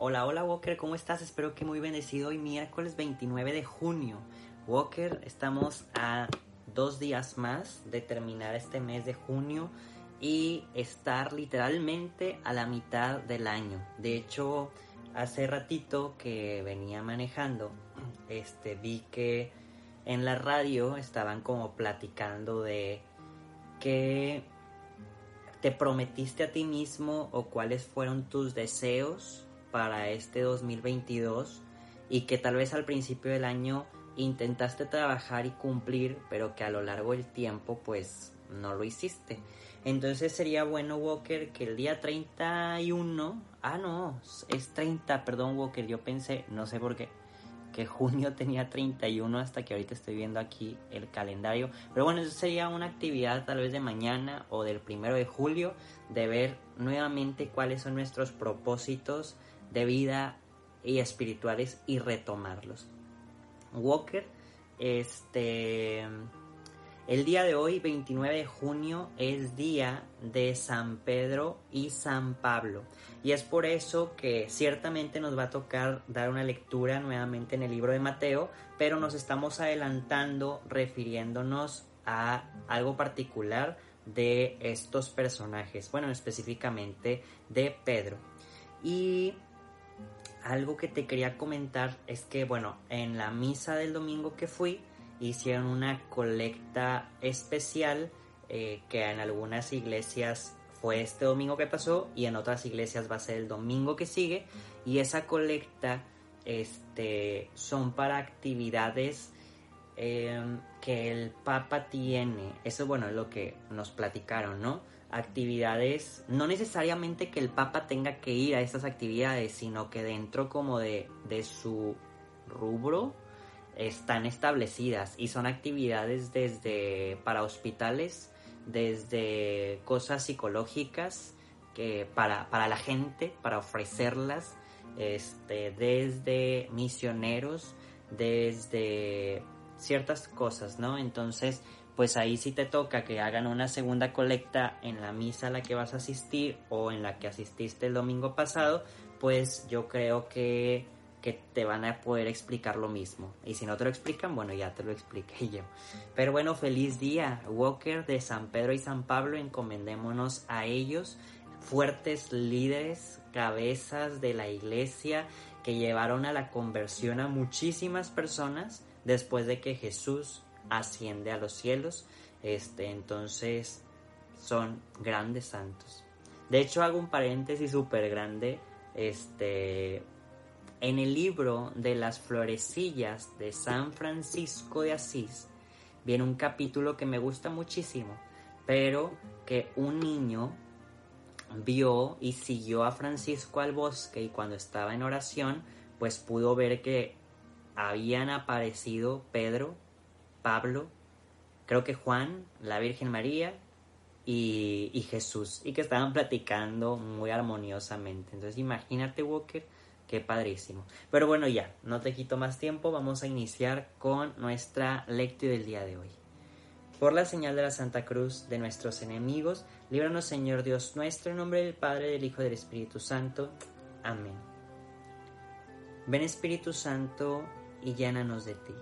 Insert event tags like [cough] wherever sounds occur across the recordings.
Hola, hola Walker, ¿cómo estás? Espero que muy bendecido hoy miércoles 29 de junio. Walker, estamos a dos días más de terminar este mes de junio y estar literalmente a la mitad del año. De hecho, hace ratito que venía manejando, este vi que en la radio estaban como platicando de que te prometiste a ti mismo o cuáles fueron tus deseos para este 2022 y que tal vez al principio del año intentaste trabajar y cumplir, pero que a lo largo del tiempo pues no lo hiciste. Entonces sería bueno, Walker, que el día 31, ah no, es 30, perdón, Walker, yo pensé, no sé por qué, que junio tenía 31 hasta que ahorita estoy viendo aquí el calendario. Pero bueno, eso sería una actividad tal vez de mañana o del primero de julio, de ver nuevamente cuáles son nuestros propósitos de vida y espirituales y retomarlos. Walker, este, el día de hoy, 29 de junio, es día de San Pedro y San Pablo. Y es por eso que ciertamente nos va a tocar dar una lectura nuevamente en el libro de Mateo, pero nos estamos adelantando refiriéndonos a algo particular de estos personajes, bueno, específicamente de Pedro. Y algo que te quería comentar es que, bueno, en la misa del domingo que fui, hicieron una colecta especial eh, que en algunas iglesias fue este domingo que pasó y en otras iglesias va a ser el domingo que sigue y esa colecta este, son para actividades em, que el Papa tiene. Eso bueno es lo que nos platicaron, ¿no? Actividades, no necesariamente que el Papa tenga que ir a esas actividades, sino que dentro como de, de su rubro están establecidas y son actividades desde para hospitales, desde cosas psicológicas que para, para la gente, para ofrecerlas, este, desde misioneros, desde ciertas cosas, ¿no? Entonces, pues ahí sí te toca que hagan una segunda colecta en la misa a la que vas a asistir o en la que asististe el domingo pasado, pues yo creo que, que te van a poder explicar lo mismo. Y si no te lo explican, bueno, ya te lo expliqué [laughs] yo. Pero bueno, feliz día, Walker de San Pedro y San Pablo, encomendémonos a ellos, fuertes líderes, cabezas de la iglesia que llevaron a la conversión a muchísimas personas después de que Jesús asciende a los cielos. Este, entonces son grandes santos. De hecho, hago un paréntesis súper grande. Este, en el libro de las florecillas de San Francisco de Asís, viene un capítulo que me gusta muchísimo, pero que un niño vio y siguió a Francisco al bosque y cuando estaba en oración, pues pudo ver que habían aparecido Pedro, Pablo, creo que Juan, la Virgen María y, Jesús, y que estaban platicando muy armoniosamente. Entonces imagínate, Walker, qué padrísimo. Pero bueno, ya, no te quito más tiempo, vamos a iniciar con nuestra lectura del día de hoy. Por la señal de la Santa Cruz de nuestros enemigos, líbranos Señor Dios nuestro, en nombre del Padre, del Hijo y del Espíritu Santo. Amén. Ven Espíritu Santo y llénanos de ti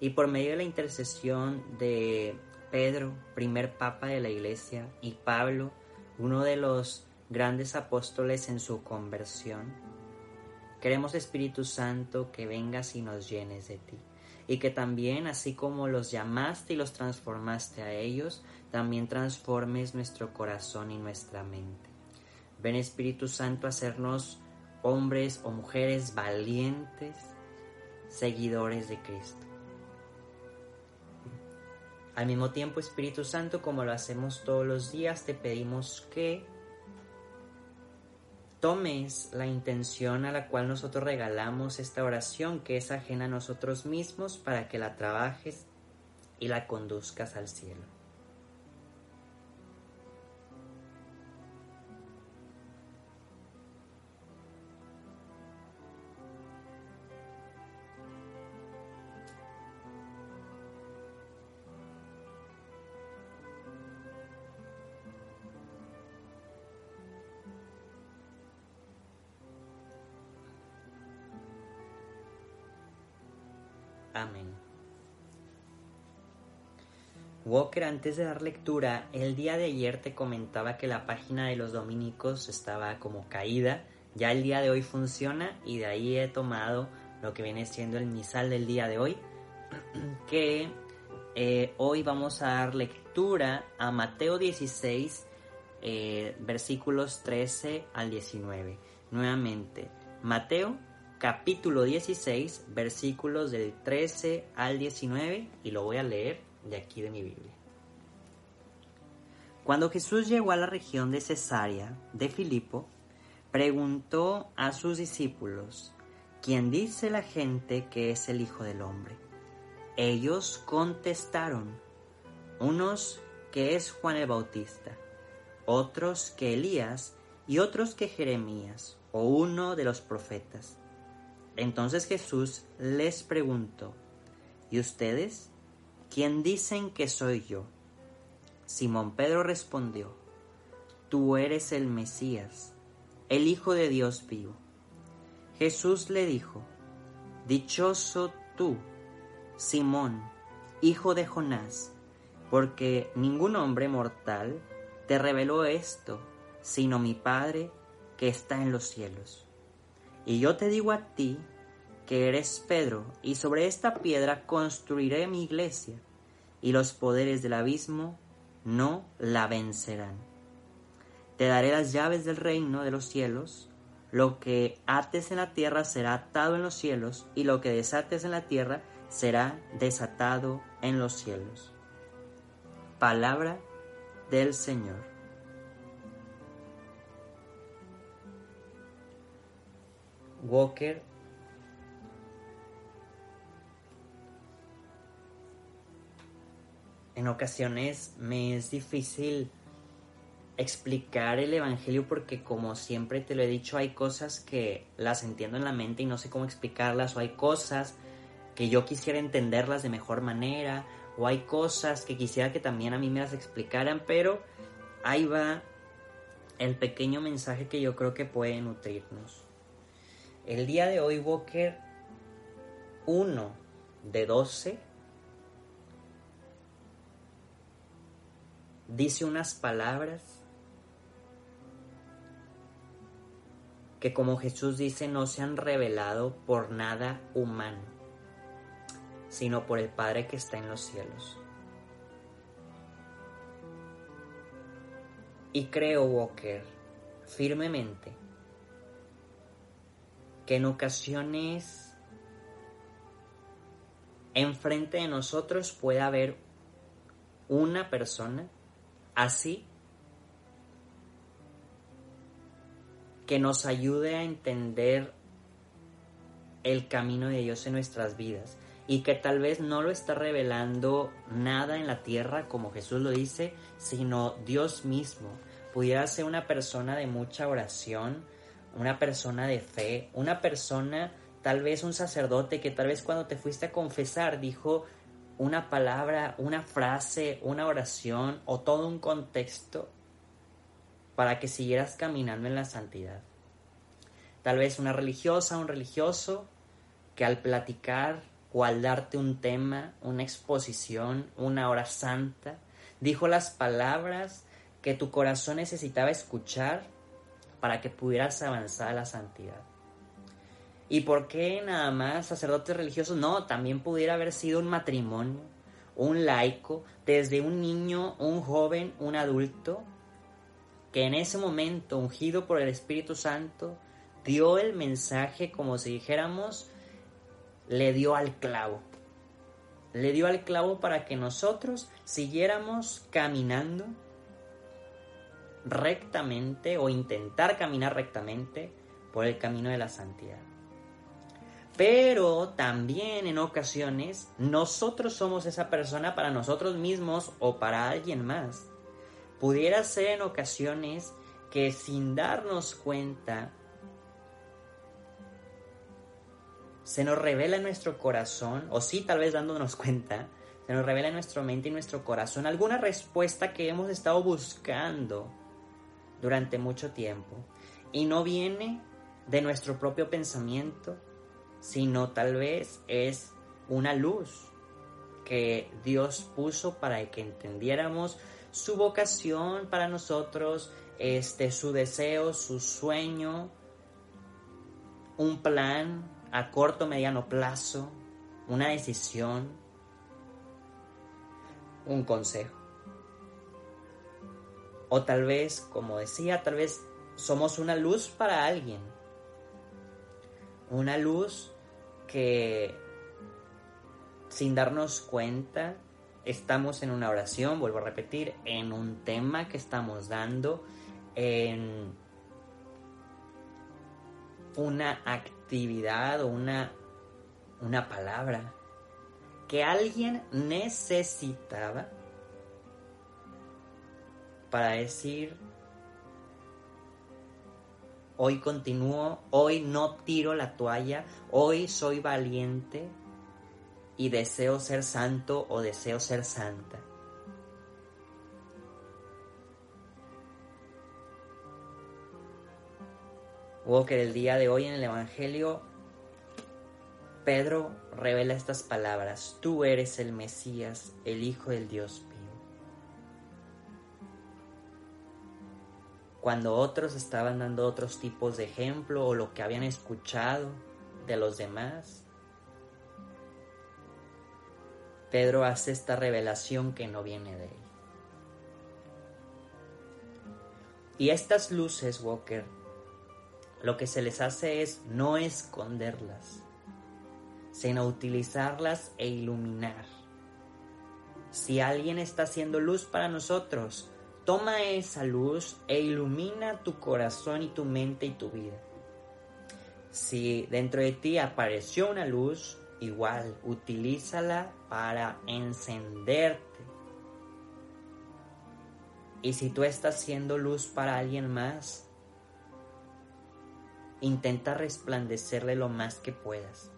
y por medio de la intercesión de Pedro, primer papa de la iglesia, y Pablo, uno de los grandes apóstoles en su conversión, queremos Espíritu Santo que vengas y nos llenes de ti. Y que también, así como los llamaste y los transformaste a ellos, también transformes nuestro corazón y nuestra mente. Ven Espíritu Santo a hacernos hombres o mujeres valientes, seguidores de Cristo. Al mismo tiempo, Espíritu Santo, como lo hacemos todos los días, te pedimos que tomes la intención a la cual nosotros regalamos esta oración que es ajena a nosotros mismos para que la trabajes y la conduzcas al cielo. Amén. Walker, antes de dar lectura, el día de ayer te comentaba que la página de los dominicos estaba como caída. Ya el día de hoy funciona y de ahí he tomado lo que viene siendo el misal del día de hoy, [clears throat] que eh, hoy vamos a dar lectura a Mateo 16, eh, versículos 13 al 19. Nuevamente, Mateo capítulo 16, versículos del 13 al 19, y lo voy a leer de aquí de mi Biblia. Cuando Jesús llegó a la región de Cesarea de Filipo, preguntó a sus discípulos, ¿quién dice la gente que es el Hijo del Hombre? Ellos contestaron, unos que es Juan el Bautista, otros que Elías y otros que Jeremías o uno de los profetas. Entonces Jesús les preguntó, ¿y ustedes? ¿Quién dicen que soy yo? Simón Pedro respondió, Tú eres el Mesías, el Hijo de Dios vivo. Jesús le dijo, Dichoso tú, Simón, hijo de Jonás, porque ningún hombre mortal te reveló esto, sino mi Padre que está en los cielos. Y yo te digo a ti que eres Pedro, y sobre esta piedra construiré mi iglesia, y los poderes del abismo no la vencerán. Te daré las llaves del reino de los cielos, lo que ates en la tierra será atado en los cielos, y lo que desates en la tierra será desatado en los cielos. Palabra del Señor. Walker en ocasiones me es difícil explicar el Evangelio porque como siempre te lo he dicho, hay cosas que las entiendo en la mente y no sé cómo explicarlas, o hay cosas que yo quisiera entenderlas de mejor manera, o hay cosas que quisiera que también a mí me las explicaran, pero ahí va el pequeño mensaje que yo creo que puede nutrirnos. El día de hoy, Walker, uno de 12 dice unas palabras que como Jesús dice no se han revelado por nada humano, sino por el Padre que está en los cielos. Y creo, Walker, firmemente, que en ocasiones enfrente de nosotros puede haber una persona así que nos ayude a entender el camino de Dios en nuestras vidas y que tal vez no lo está revelando nada en la tierra como Jesús lo dice, sino Dios mismo. Pudiera ser una persona de mucha oración, una persona de fe, una persona, tal vez un sacerdote que tal vez cuando te fuiste a confesar dijo una palabra, una frase, una oración o todo un contexto para que siguieras caminando en la santidad. Tal vez una religiosa, un religioso que al platicar o al darte un tema, una exposición, una hora santa, dijo las palabras que tu corazón necesitaba escuchar para que pudieras avanzar a la santidad. ¿Y por qué nada más sacerdotes religiosos? No, también pudiera haber sido un matrimonio, un laico, desde un niño, un joven, un adulto, que en ese momento, ungido por el Espíritu Santo, dio el mensaje como si dijéramos, le dio al clavo. Le dio al clavo para que nosotros siguiéramos caminando rectamente o intentar caminar rectamente por el camino de la santidad. Pero también en ocasiones nosotros somos esa persona para nosotros mismos o para alguien más. Pudiera ser en ocasiones que sin darnos cuenta se nos revela en nuestro corazón, o sí tal vez dándonos cuenta, se nos revela en nuestra mente y nuestro corazón alguna respuesta que hemos estado buscando durante mucho tiempo y no viene de nuestro propio pensamiento, sino tal vez es una luz que Dios puso para que entendiéramos su vocación para nosotros, este su deseo, su sueño, un plan a corto mediano plazo, una decisión, un consejo. O tal vez, como decía, tal vez somos una luz para alguien. Una luz que sin darnos cuenta estamos en una oración, vuelvo a repetir, en un tema que estamos dando, en una actividad o una, una palabra que alguien necesitaba para decir, hoy continúo, hoy no tiro la toalla, hoy soy valiente y deseo ser santo o deseo ser santa. que el día de hoy en el Evangelio, Pedro revela estas palabras, tú eres el Mesías, el Hijo del Dios cuando otros estaban dando otros tipos de ejemplo o lo que habían escuchado de los demás. Pedro hace esta revelación que no viene de él. Y estas luces, Walker, lo que se les hace es no esconderlas, sino utilizarlas e iluminar. Si alguien está haciendo luz para nosotros, Toma esa luz e ilumina tu corazón y tu mente y tu vida. Si dentro de ti apareció una luz, igual, utilízala para encenderte. Y si tú estás haciendo luz para alguien más, intenta resplandecerle lo más que puedas.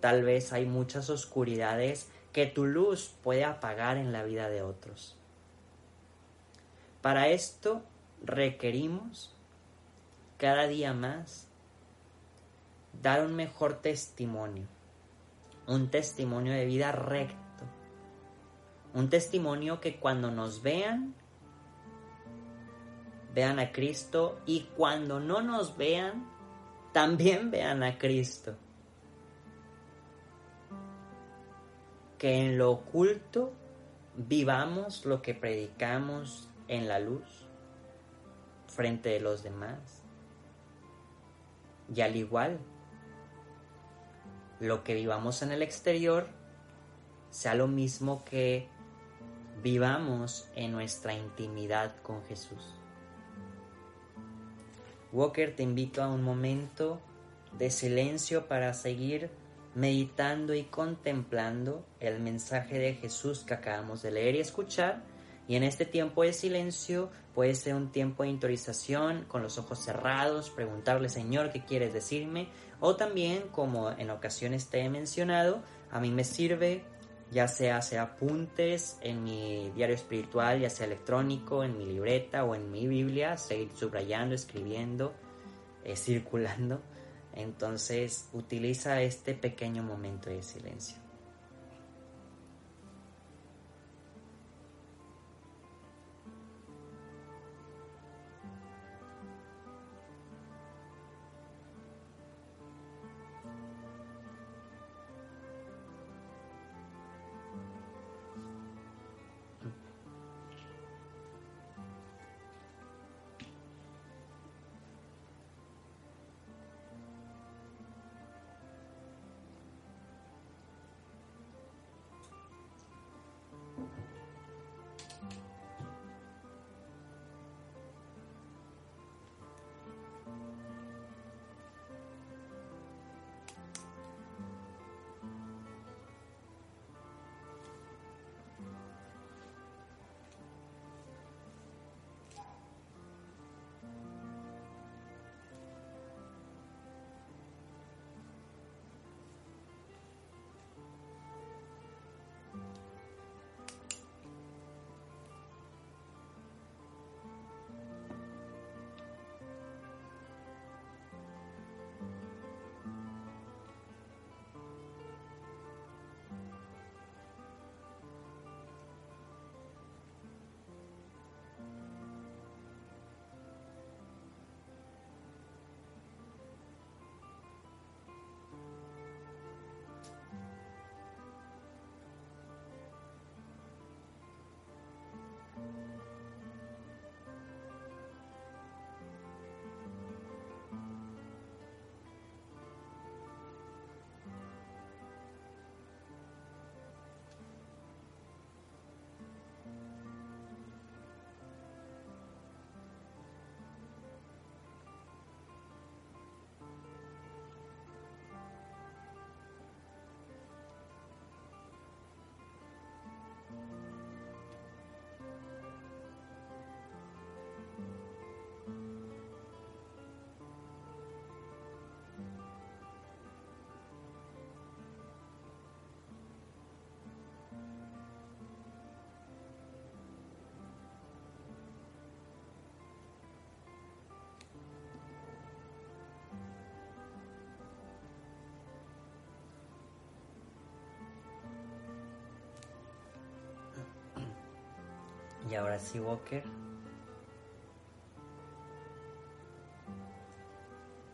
Tal vez hay muchas oscuridades que tu luz puede apagar en la vida de otros. Para esto requerimos cada día más dar un mejor testimonio, un testimonio de vida recto, un testimonio que cuando nos vean, vean a Cristo y cuando no nos vean, también vean a Cristo. Que en lo oculto vivamos lo que predicamos en la luz frente de los demás. Y al igual, lo que vivamos en el exterior sea lo mismo que vivamos en nuestra intimidad con Jesús. Walker, te invito a un momento de silencio para seguir meditando y contemplando el mensaje de Jesús que acabamos de leer y escuchar y en este tiempo de silencio puede ser un tiempo de interiorización con los ojos cerrados, preguntarle Señor, ¿qué quieres decirme? O también, como en ocasiones te he mencionado, a mí me sirve ya sea hacer apuntes en mi diario espiritual, ya sea electrónico, en mi libreta o en mi Biblia, seguir subrayando, escribiendo, eh, circulando. Entonces utiliza este pequeño momento de silencio. Y ahora sí, Walker.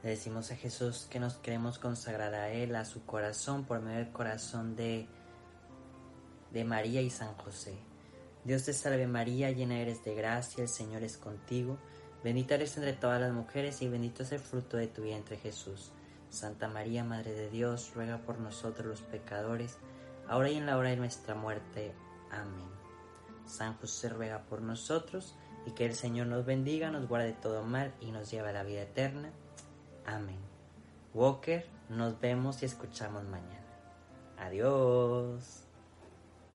Le decimos a Jesús que nos queremos consagrar a Él, a su corazón, por medio del corazón de, de María y San José. Dios te salve María, llena eres de gracia, el Señor es contigo. Bendita eres entre todas las mujeres y bendito es el fruto de tu vientre Jesús. Santa María, Madre de Dios, ruega por nosotros los pecadores, ahora y en la hora de nuestra muerte. Amén. San José ruega por nosotros y que el Señor nos bendiga, nos guarde todo mal y nos lleve a la vida eterna. Amén. Walker, nos vemos y escuchamos mañana. Adiós.